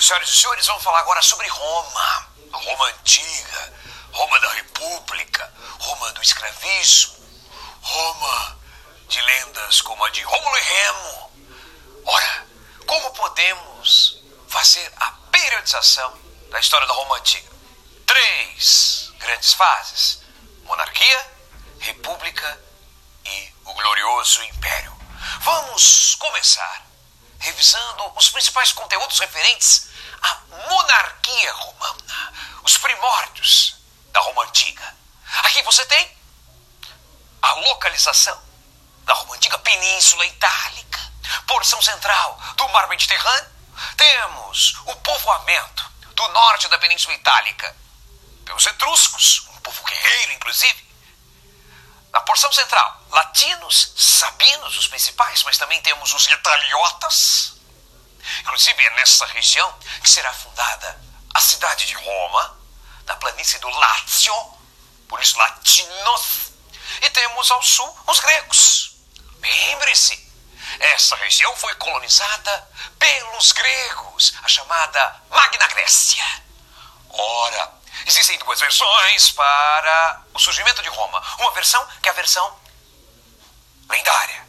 Senhoras e senhores, vamos falar agora sobre Roma. Roma antiga, Roma da República, Roma do escravismo, Roma de lendas como a de Rômulo e Remo. Ora, como podemos fazer a periodização da história da Roma antiga? Três grandes fases: monarquia, república e o glorioso império. Vamos começar revisando os principais conteúdos referentes à monarquia romana, os primórdios da Roma antiga. Aqui você tem a localização da Roma antiga Península Itálica, porção central do Mar Mediterrâneo. Temos o povoamento do norte da Península Itálica pelos etruscos, um povo guerreiro, inclusive na porção central, latinos, sabinos, os principais, mas também temos os italiotas. Inclusive é nessa região que será fundada a cidade de Roma, na planície do Lácio, por isso latinos. E temos ao sul os gregos. Lembre-se, essa região foi colonizada pelos gregos, a chamada Magna Grécia. Ora, Existem duas versões para o surgimento de Roma. Uma versão que é a versão lendária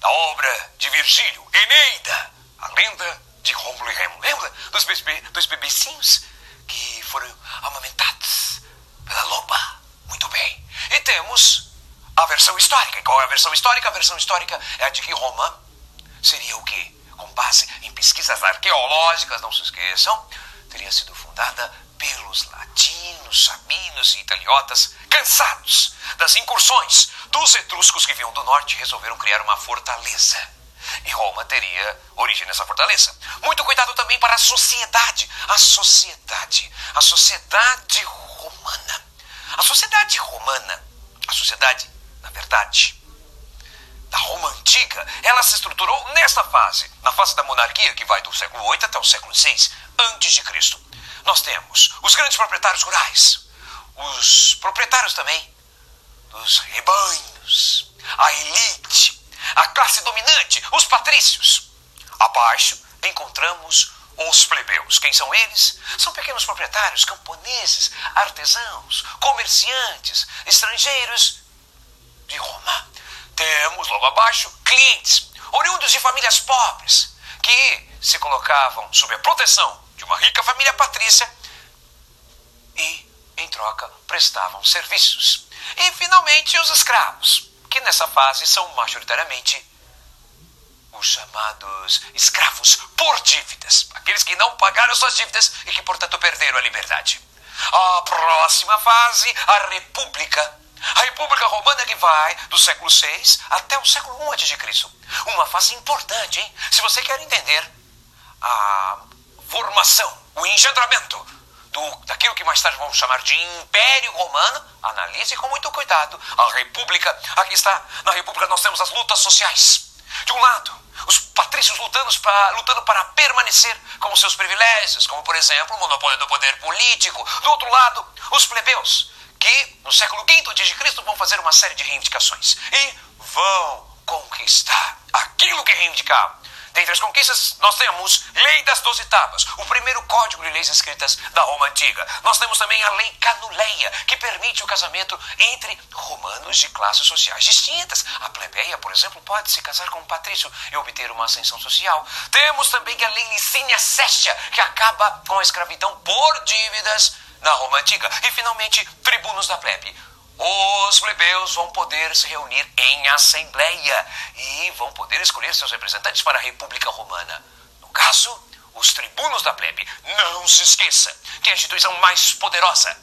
da obra de Virgílio, Eneida, a lenda de Rômulo e Remo. Lembra dos, bebê, dos bebecinhos que foram amamentados pela loba? Muito bem. E temos a versão histórica. Qual é a versão histórica? A versão histórica é a de que Roma seria o quê? Com base em pesquisas arqueológicas, não se esqueçam, teria sido fundada pelos latinos, sabinos e italiotas, cansados das incursões dos etruscos que vinham do norte, resolveram criar uma fortaleza. E Roma teria origem nessa fortaleza. Muito cuidado também para a sociedade. A sociedade. A sociedade romana. A sociedade romana, a sociedade, na verdade, da Roma antiga, ela se estruturou nesta fase, na fase da monarquia, que vai do século 8 até o século 6 antes de Cristo nós temos os grandes proprietários rurais, os proprietários também dos rebanhos, a elite, a classe dominante, os patrícios. Abaixo encontramos os plebeus. Quem são eles? São pequenos proprietários, camponeses, artesãos, comerciantes, estrangeiros de Roma. Temos logo abaixo clientes, oriundos de famílias pobres, que se colocavam sob a proteção de uma rica família patrícia e, em troca, prestavam serviços. E, finalmente, os escravos, que nessa fase são majoritariamente os chamados escravos por dívidas, aqueles que não pagaram suas dívidas e que, portanto, perderam a liberdade. A próxima fase, a República. A República Romana que vai do século VI até o século I a.C. Uma fase importante, hein? Se você quer entender a formação, o engendramento do, daquilo que mais tarde vamos chamar de Império Romano, analise com muito cuidado a República. Aqui está, na República nós temos as lutas sociais. De um lado, os patrícios lutando para, lutando para permanecer com seus privilégios, como por exemplo o monopólio do poder político. Do outro lado, os plebeus, que no século V a.C. vão fazer uma série de reivindicações e vão conquistar aquilo que reivindicavam Dentre as conquistas, nós temos Lei das Doze Tábuas, o primeiro código de leis escritas da Roma Antiga. Nós temos também a Lei Canuleia, que permite o casamento entre romanos de classes sociais distintas. A plebeia, por exemplo, pode se casar com um patrício e obter uma ascensão social. Temos também a Lei Licínia Séstia, que acaba com a escravidão por dívidas na Roma Antiga. E, finalmente, tribunos da plebe os plebeus vão poder se reunir em assembleia e vão poder escolher seus representantes para a República Romana. No caso, os tribunos da plebe. Não se esqueça que a instituição mais poderosa,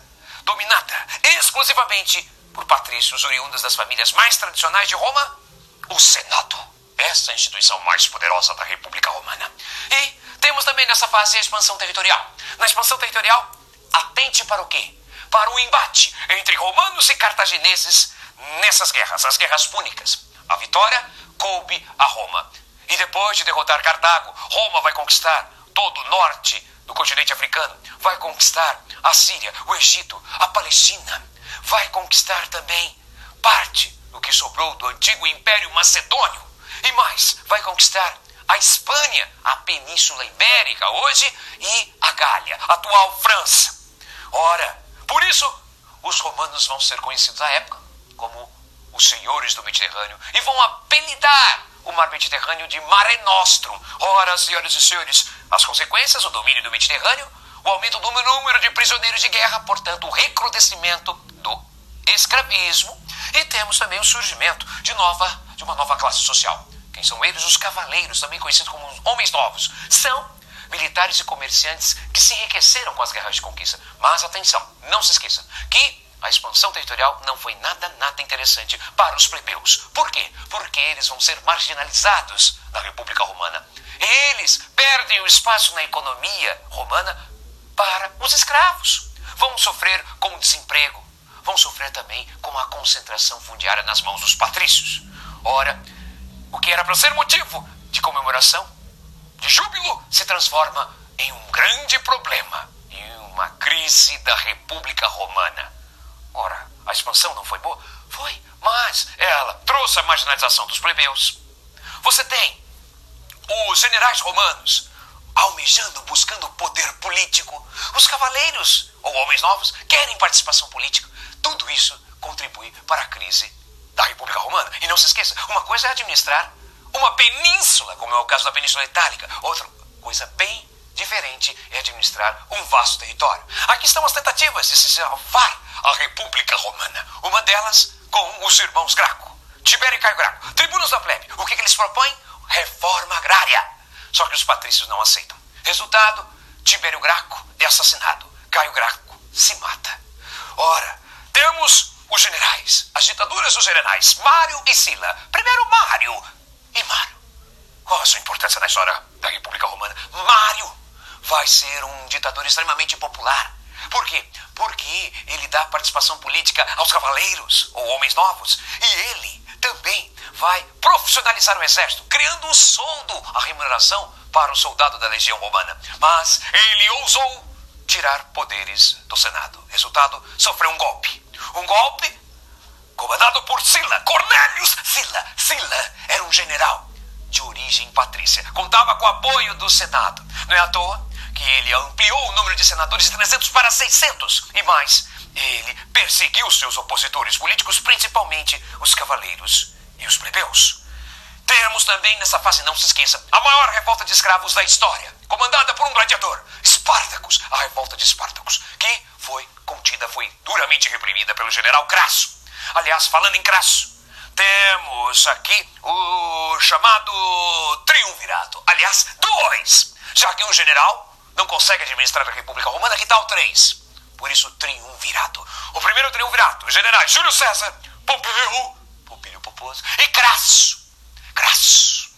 dominada exclusivamente por patrícios oriundos das famílias mais tradicionais de Roma, o Senado. Essa é a instituição mais poderosa da República Romana. E temos também nessa fase a expansão territorial. Na expansão territorial, atente para o quê? Para o embate entre romanos e cartagineses nessas guerras, as guerras púnicas. A vitória coube a Roma. E depois de derrotar Cartago, Roma vai conquistar todo o norte do continente africano, vai conquistar a Síria, o Egito, a Palestina, vai conquistar também parte do que sobrou do antigo Império Macedônio e mais, vai conquistar a Espanha, a Península Ibérica hoje e a Gália, atual França. Ora, por isso, os romanos vão ser conhecidos à época como os senhores do Mediterrâneo e vão apelidar o mar Mediterrâneo de Mare Nostrum. Ora, senhoras e senhores, as consequências, o domínio do Mediterrâneo, o aumento do número de prisioneiros de guerra, portanto, o recrudescimento do escravismo e temos também o surgimento de, nova, de uma nova classe social. Quem são eles? Os cavaleiros, também conhecidos como homens novos. São militares e comerciantes que se enriqueceram com as guerras de conquista. Mas atenção, não se esqueça que a expansão territorial não foi nada, nada interessante para os plebeus. Por quê? Porque eles vão ser marginalizados na República Romana. Eles perdem o espaço na economia romana para os escravos. Vão sofrer com o desemprego. Vão sofrer também com a concentração fundiária nas mãos dos patrícios. Ora, o que era para ser motivo de comemoração, de júbilo, se transforma em um grande problema, em uma crise da República Romana. Ora, a expansão não foi boa? Foi, mas ela trouxe a marginalização dos plebeus. Você tem os generais romanos almejando, buscando poder político. Os cavaleiros, ou homens novos, querem participação política. Tudo isso contribui para a crise da República Romana. E não se esqueça, uma coisa é administrar uma península, como é o caso da Península Itálica. Outra coisa bem diferente é administrar um vasto território. Aqui estão as tentativas de se salvar a República Romana. Uma delas com os irmãos Graco, Tibério e Caio Graco, tribunos da plebe. O que, que eles propõem? Reforma agrária. Só que os patrícios não aceitam. Resultado: Tibério Graco é assassinado. Caio Graco se mata. Ora, temos os generais, as ditaduras dos generais, Mário e Sila. Primeiro Mário e Mário. Qual a sua importância na história da República Romana? Mário vai ser um ditador extremamente popular. Por quê? Porque ele dá participação política aos cavaleiros ou homens novos. E ele também vai profissionalizar o exército, criando um soldo, a remuneração para o soldado da legião romana. Mas ele ousou tirar poderes do Senado. Resultado, sofreu um golpe. Um golpe comandado por Sila, Cornelius Sila. Sila era um general de origem patrícia. Contava com o apoio do Senado. Não é à toa que ele ampliou o número de senadores de 300 para 600 e mais. Ele perseguiu seus opositores políticos, principalmente os cavaleiros e os plebeus. Temos também nessa fase, não se esqueça, a maior revolta de escravos da história, comandada por um gladiador, Espartacus, a revolta de Espartacus, que foi contida, foi duramente reprimida pelo general Crasso. Aliás, falando em Crasso, temos aqui o chamado triunvirato. Aliás, dois, já que um general não consegue administrar a República Romana, que tal três? Por isso, triunvirato. O primeiro triunvirato, os generais Júlio César, Pompeu, Pompílio Poposo e Crasso. Crasso.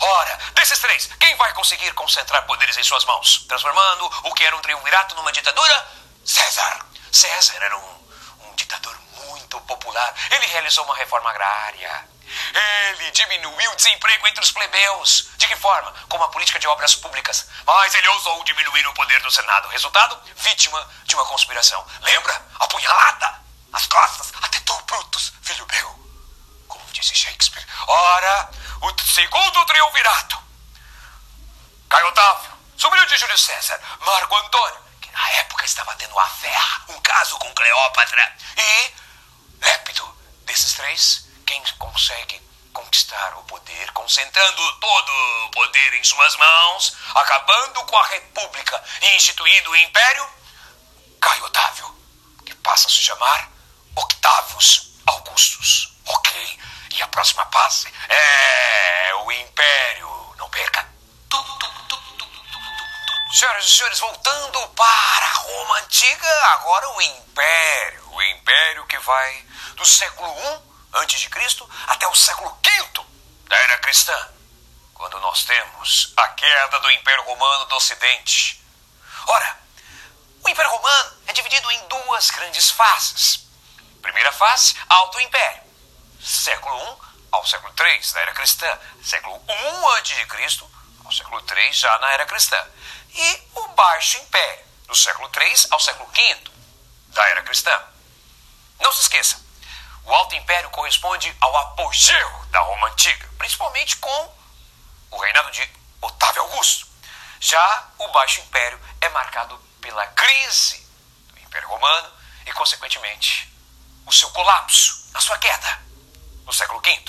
Ora, desses três, quem vai conseguir concentrar poderes em suas mãos, transformando o que era um triunvirato numa ditadura? César. César era um, um ditador muito popular. Ele realizou uma reforma agrária. Ele diminuiu o desemprego entre os plebeus. De que forma? Com uma política de obras públicas. Mas ele ousou diminuir o poder do Senado. Resultado? Vítima de uma conspiração. Lembra? Apunhalada. As costas. Até tu, Brutus, filho meu. Como disse Shakespeare. Ora, o segundo triunvirato. Caio Otávio, sobrinho de Júlio César. Marco Antônio, que na época estava tendo a fé, um caso com Cleópatra. E Lépido. Desses três, quem consegue conquistar o poder, concentrando todo o poder em suas mãos, acabando com a República e instituindo o Império? Caio Otávio, que passa a se chamar Octavius Augustus. Ok. E a próxima fase é o Império. Não perca. Senhoras e senhores, voltando para Roma Antiga, agora o Império. O Império que vai do século I antes de Cristo até o século V da era cristã, quando nós temos a queda do Império Romano do Ocidente. Ora, o Império Romano é dividido em duas grandes fases. Primeira fase, Alto Império, século I ao século III da era cristã, século I antes de Cristo ao século III já na era cristã, e o Baixo Império, do século III ao século V da era cristã. Não se esqueça, o Alto Império corresponde ao apogeu da Roma Antiga, principalmente com o reinado de Otávio Augusto. Já o Baixo Império é marcado pela crise do Império Romano e, consequentemente, o seu colapso, a sua queda no século V.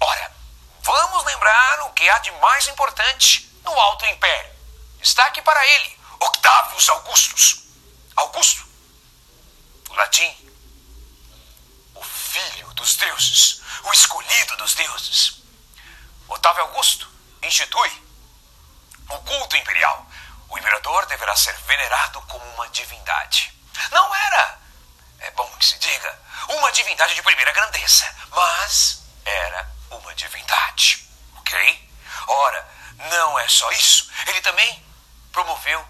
Ora, vamos lembrar o que há de mais importante no Alto Império. Destaque para ele, Octavius Augustus. Augusto, latim, o filho dos deuses, o escolhido dos deuses. Otávio Augusto institui o culto imperial. O imperador deverá ser venerado como uma divindade. Não era, é bom que se diga, uma divindade de primeira grandeza, mas era uma divindade. Ok? Ora, não é só isso. Ele também promoveu,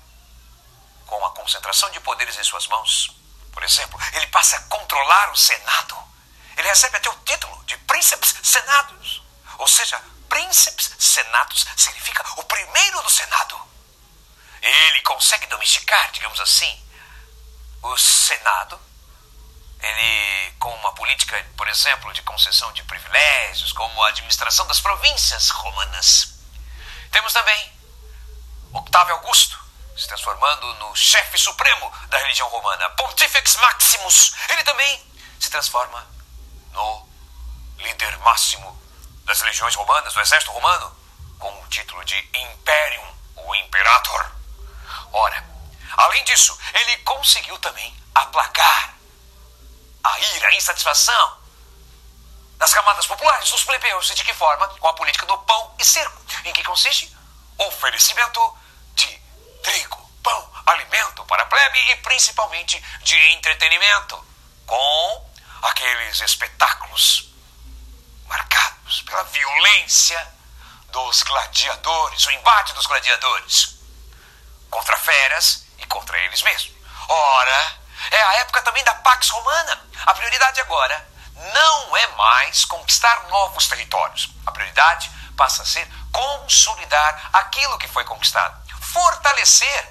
com a concentração de poderes em suas mãos, por exemplo, ele passa a controlar o Senado. Ele recebe até o título de Príncipes Senados. Ou seja, Príncipes Senados significa o primeiro do Senado. Ele consegue domesticar, digamos assim, o Senado. Ele, com uma política, por exemplo, de concessão de privilégios, como a administração das províncias romanas. Temos também Octávio Augusto, se transformando no chefe supremo da religião romana, Pontifex Maximus. Ele também se transforma no líder máximo das legiões romanas, do exército romano, com o título de Imperium, o Imperator. Ora, além disso, ele conseguiu também aplacar a ira, a insatisfação das camadas populares, dos plebeus. E de que forma? Com a política do pão e cerco. Em que consiste? Oferecimento trigo, pão, alimento para a plebe e principalmente de entretenimento, com aqueles espetáculos marcados pela violência dos gladiadores, o embate dos gladiadores contra feras e contra eles mesmos. Ora, é a época também da Pax Romana. A prioridade agora não é mais conquistar novos territórios. A prioridade passa a ser consolidar aquilo que foi conquistado, fortalecer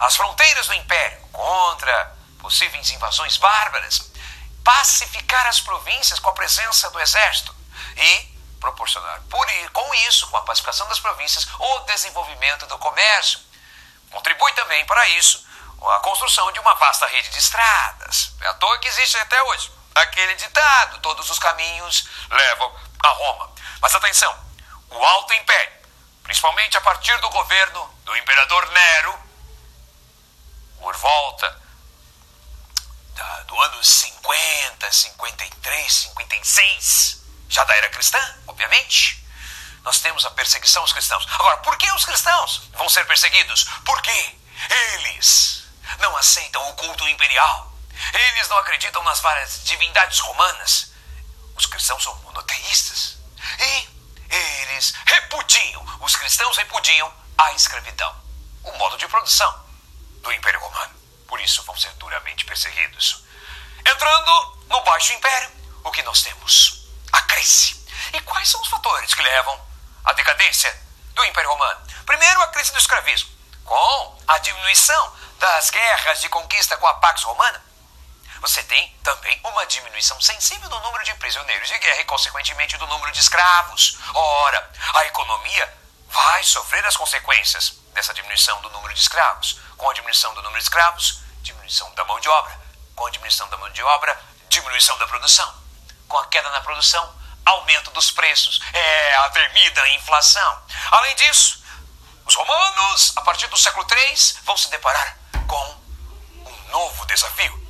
as fronteiras do império contra possíveis invasões bárbaras, pacificar as províncias com a presença do exército, e proporcionar, por, com isso, com a pacificação das províncias, o desenvolvimento do comércio. Contribui também para isso a construção de uma vasta rede de estradas. É à toa que existe até hoje aquele ditado: todos os caminhos levam a Roma. Mas atenção, o Alto Império, principalmente a partir do governo do imperador Nero, por volta da, do ano 50, 53, 56, já da era cristã, obviamente. Nós temos a perseguição aos cristãos. Agora, por que os cristãos vão ser perseguidos? Porque eles não aceitam o culto imperial. Eles não acreditam nas várias divindades romanas. Os cristãos são monoteístas. E eles repudiam, os cristãos repudiam a escravidão, o modo de produção do Império Romano. Por isso vão ser duramente perseguidos. Entrando no Baixo Império, o que nós temos? a crise. E quais são os fatores que levam à decadência do Império Romano? Primeiro, a crise do escravismo, com a diminuição das guerras de conquista com a Pax Romana. Você tem também uma diminuição sensível do número de prisioneiros de guerra e, consequentemente, do número de escravos. Ora, a economia vai sofrer as consequências dessa diminuição do número de escravos. Com a diminuição do número de escravos, diminuição da mão de obra. Com a diminuição da mão de obra, diminuição da produção com a queda na produção, aumento dos preços, é a temida inflação. Além disso, os romanos, a partir do século III, vão se deparar com um novo desafio: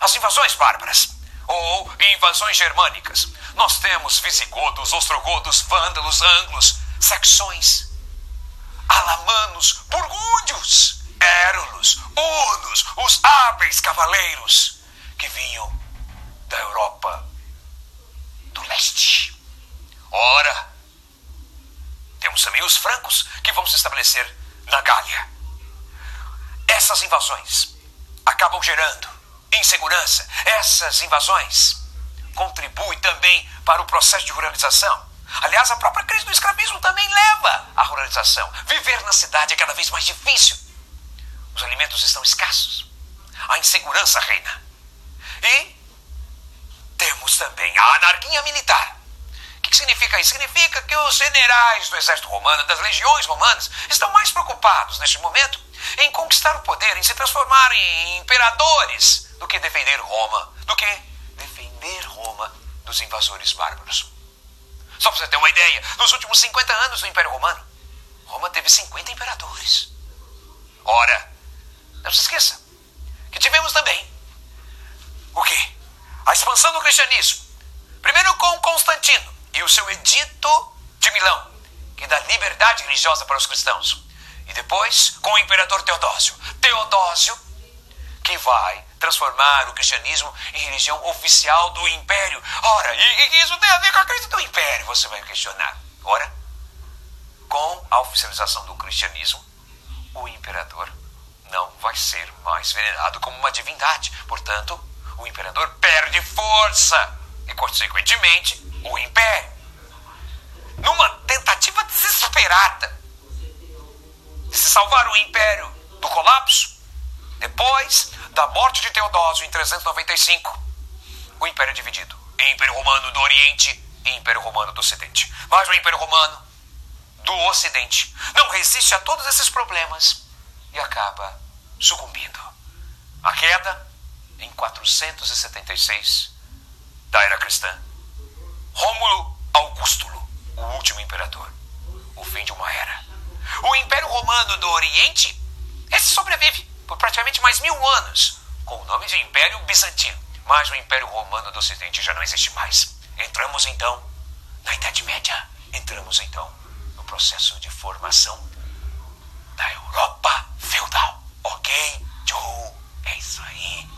as invasões bárbaras ou invasões germânicas. Nós temos visigodos, ostrogodos, vândalos, anglos, saxões, alamanos, burgúndios, érulos, hunos, os hábeis cavaleiros que vinham da Europa do leste. Ora, temos também os francos que vão se estabelecer na Gália. Essas invasões acabam gerando insegurança. Essas invasões contribuem também para o processo de ruralização. Aliás, a própria crise do escravismo também leva à ruralização. Viver na cidade é cada vez mais difícil. Os alimentos estão escassos. A insegurança reina. E temos também a anarquia militar. O que significa isso? Significa que os generais do exército romano, das legiões romanas, estão mais preocupados neste momento em conquistar o poder, em se transformar em imperadores, do que defender Roma, do que defender Roma dos invasores bárbaros. Só para você ter uma ideia, nos últimos 50 anos do Império Romano, Roma teve 50 imperadores. Ora, não se esqueça que tivemos também o quê? A expansão do cristianismo. Primeiro com Constantino e o seu edito de Milão, que dá liberdade religiosa para os cristãos. E depois com o imperador Teodósio. Teodósio, que vai transformar o cristianismo em religião oficial do império. Ora, e, e isso tem a ver com a crença do império, você vai questionar. Ora, com a oficialização do cristianismo, o imperador não vai ser mais venerado como uma divindade. Portanto, o imperador perde força e, consequentemente, o império. Numa tentativa desesperada de se salvar o império do colapso, depois da morte de Teodósio em 395, o império é dividido Império Romano do Oriente e Império Romano do Ocidente. Mas o Império Romano do Ocidente não resiste a todos esses problemas e acaba sucumbindo. A queda em 476 da era cristã. Rômulo Augustulo, o último imperador. O fim de uma era. O Império Romano do Oriente, esse sobrevive por praticamente mais mil anos, com o nome de Império Bizantino. Mas o Império Romano do Ocidente já não existe mais. Entramos então na Idade Média. Entramos então no processo de formação da Europa feudal. Ok, Joe? É isso aí.